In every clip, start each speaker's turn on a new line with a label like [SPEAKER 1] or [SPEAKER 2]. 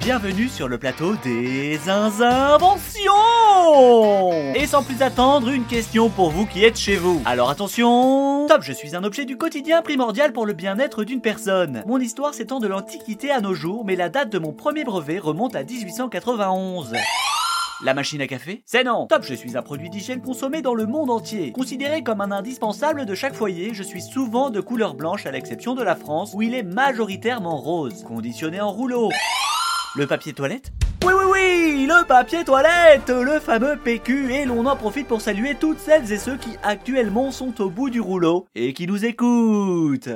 [SPEAKER 1] Bienvenue sur le plateau des inventions Et sans plus attendre, une question pour vous qui êtes chez vous. Alors attention Top, je suis un objet du quotidien primordial pour le bien-être d'une personne. Mon histoire s'étend de l'Antiquité à nos jours, mais la date de mon premier brevet remonte à 1891. La machine à café? C'est non Top, je suis un produit d'hygiène consommé dans le monde entier. Considéré comme un indispensable de chaque foyer, je suis souvent de couleur blanche à l'exception de la France, où il est majoritairement rose. Conditionné en rouleau. Le papier toilette? Oui, oui, oui, le papier toilette, le fameux PQ, et l'on en profite pour saluer toutes celles et ceux qui actuellement sont au bout du rouleau et qui nous écoutent.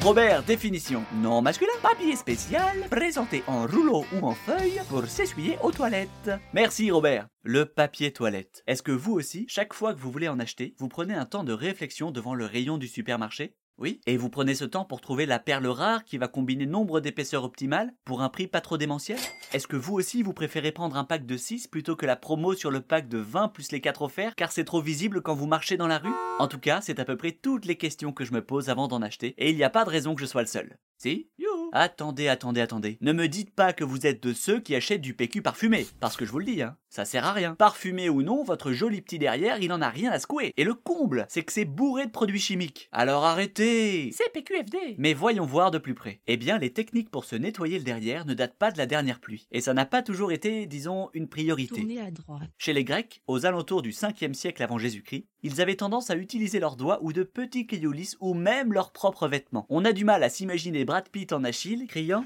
[SPEAKER 1] Robert, définition. Non masculin, papier spécial, présenté en rouleau ou en feuille pour s'essuyer aux toilettes. Merci Robert. Le papier toilette. Est-ce que vous aussi, chaque fois que vous voulez en acheter, vous prenez un temps de réflexion devant le rayon du supermarché? Oui, et vous prenez ce temps pour trouver la perle rare qui va combiner nombre d'épaisseurs optimales pour un prix pas trop démentiel? Est-ce que vous aussi vous préférez prendre un pack de 6 plutôt que la promo sur le pack de 20 plus les 4 offerts? Car c'est trop visible quand vous marchez dans la rue? En tout cas, c'est à peu près toutes les questions que je me pose avant d'en acheter. Et il n'y a pas de raison que je sois le seul. Si? Youhou. Attendez, attendez, attendez. Ne me dites pas que vous êtes de ceux qui achètent du PQ parfumé. Parce que je vous le dis, hein, ça sert à rien. Parfumé ou non, votre joli petit derrière, il en a rien à secouer. Et le comble, c'est que c'est bourré de produits chimiques. Alors arrêtez
[SPEAKER 2] C'est PQFD.
[SPEAKER 1] Mais voyons voir de plus près. Eh bien, les techniques pour se nettoyer le derrière ne datent pas de la dernière pluie. Et ça n'a pas toujours été, disons, une priorité.
[SPEAKER 2] Tournez à droite.
[SPEAKER 1] Chez les Grecs, aux alentours du 5e siècle avant Jésus-Christ, ils avaient tendance à utiliser leurs doigts ou de petits cailloux lisses ou même leurs propres vêtements. On a du mal à s'imaginer Brad Pitt en Achille criant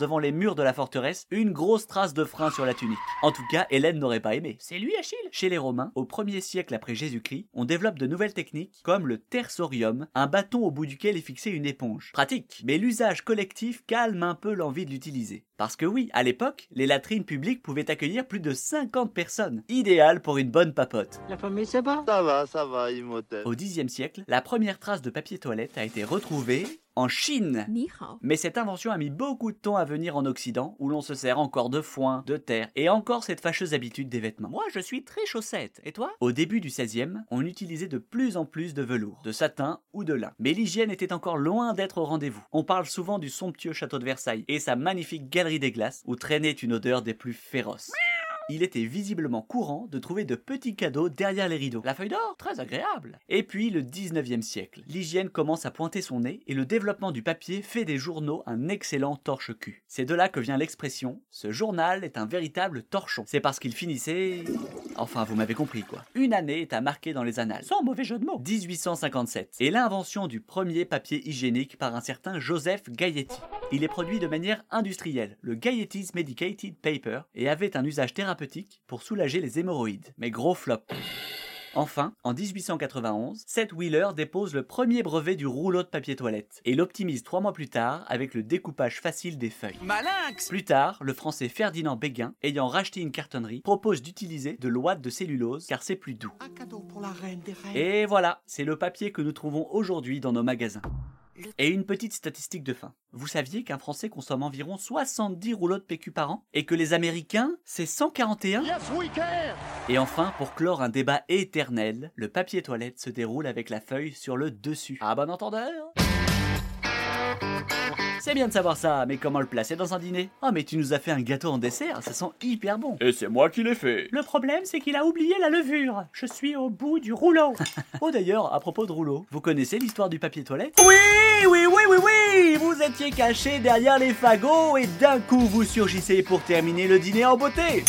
[SPEAKER 1] devant les murs de la forteresse, une grosse trace de frein sur la tunique. En tout cas, Hélène n'aurait pas aimé.
[SPEAKER 2] C'est lui Achille?
[SPEAKER 1] Chez les Romains, au 1er siècle après Jésus-Christ, on développe de nouvelles techniques comme le tersorium, un bâton au bout duquel est fixée une éponge. Pratique, mais l'usage collectif calme un peu l'envie de l'utiliser. Parce que oui, à l'époque, les latrines publiques pouvaient accueillir plus de 50 personnes. Idéal pour une bonne papote.
[SPEAKER 2] La famille c'est bon
[SPEAKER 3] Ça va, ça va, Imhotep.
[SPEAKER 1] Au Xe siècle, la première trace de papier toilette a été retrouvée en Chine.
[SPEAKER 2] Ni hao.
[SPEAKER 1] Mais cette invention a mis beaucoup de temps à venir en Occident, où l'on se sert encore de foin, de terre, et encore cette fâcheuse habitude des vêtements. Moi, je suis très chaussette, et toi? Au début du XVIe, on utilisait de plus en plus de velours, de satin ou de lin. Mais l'hygiène était encore loin d'être au rendez-vous. On parle souvent du somptueux château de Versailles et sa magnifique galerie des glaces, où traînait une odeur des plus féroces il était visiblement courant de trouver de petits cadeaux derrière les rideaux. La feuille d'or, très agréable. Et puis le 19e siècle. L'hygiène commence à pointer son nez et le développement du papier fait des journaux un excellent torche-cul. C'est de là que vient l'expression ce journal est un véritable torchon. C'est parce qu'il finissait. Enfin, vous m'avez compris quoi. Une année est à marquer dans les annales.
[SPEAKER 2] Sans mauvais jeu de mots.
[SPEAKER 1] 1857 et l'invention du premier papier hygiénique par un certain Joseph Gaietti. Il est produit de manière industrielle, le Gaiety's Medicated Paper, et avait un usage thérapeutique pour soulager les hémorroïdes. Mais gros flop. Enfin, en 1891, Seth Wheeler dépose le premier brevet du rouleau de papier toilette et l'optimise trois mois plus tard avec le découpage facile des feuilles.
[SPEAKER 4] Malinx
[SPEAKER 1] Plus tard, le français Ferdinand Béguin, ayant racheté une cartonnerie, propose d'utiliser de l'ouate de cellulose car c'est plus doux.
[SPEAKER 4] Un cadeau pour la reine des reines.
[SPEAKER 1] Et voilà, c'est le papier que nous trouvons aujourd'hui dans nos magasins. Et une petite statistique de fin. Vous saviez qu'un Français consomme environ 70 rouleaux de PQ par an et que les Américains, c'est 141 Et enfin, pour clore un débat éternel, le papier toilette se déroule avec la feuille sur le dessus. À bon entendeur c'est bien de savoir ça, mais comment le placer dans un dîner? Oh, mais tu nous as fait un gâteau en dessert, ça sent hyper bon.
[SPEAKER 5] Et c'est moi qui l'ai fait.
[SPEAKER 2] Le problème, c'est qu'il a oublié la levure. Je suis au bout du rouleau.
[SPEAKER 1] Oh d'ailleurs, à propos de rouleau, vous connaissez l'histoire du papier toilette?
[SPEAKER 4] Oui, oui, oui, oui, oui Vous étiez caché derrière les fagots et d'un coup vous surgissez pour terminer le dîner en beauté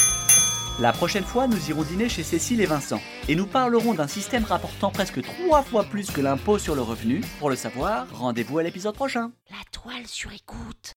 [SPEAKER 1] La prochaine fois, nous irons dîner chez Cécile et Vincent et nous parlerons d'un système rapportant presque trois fois plus que l'impôt sur le revenu. Pour le savoir, rendez-vous à l'épisode prochain.
[SPEAKER 2] La toile sur écoute.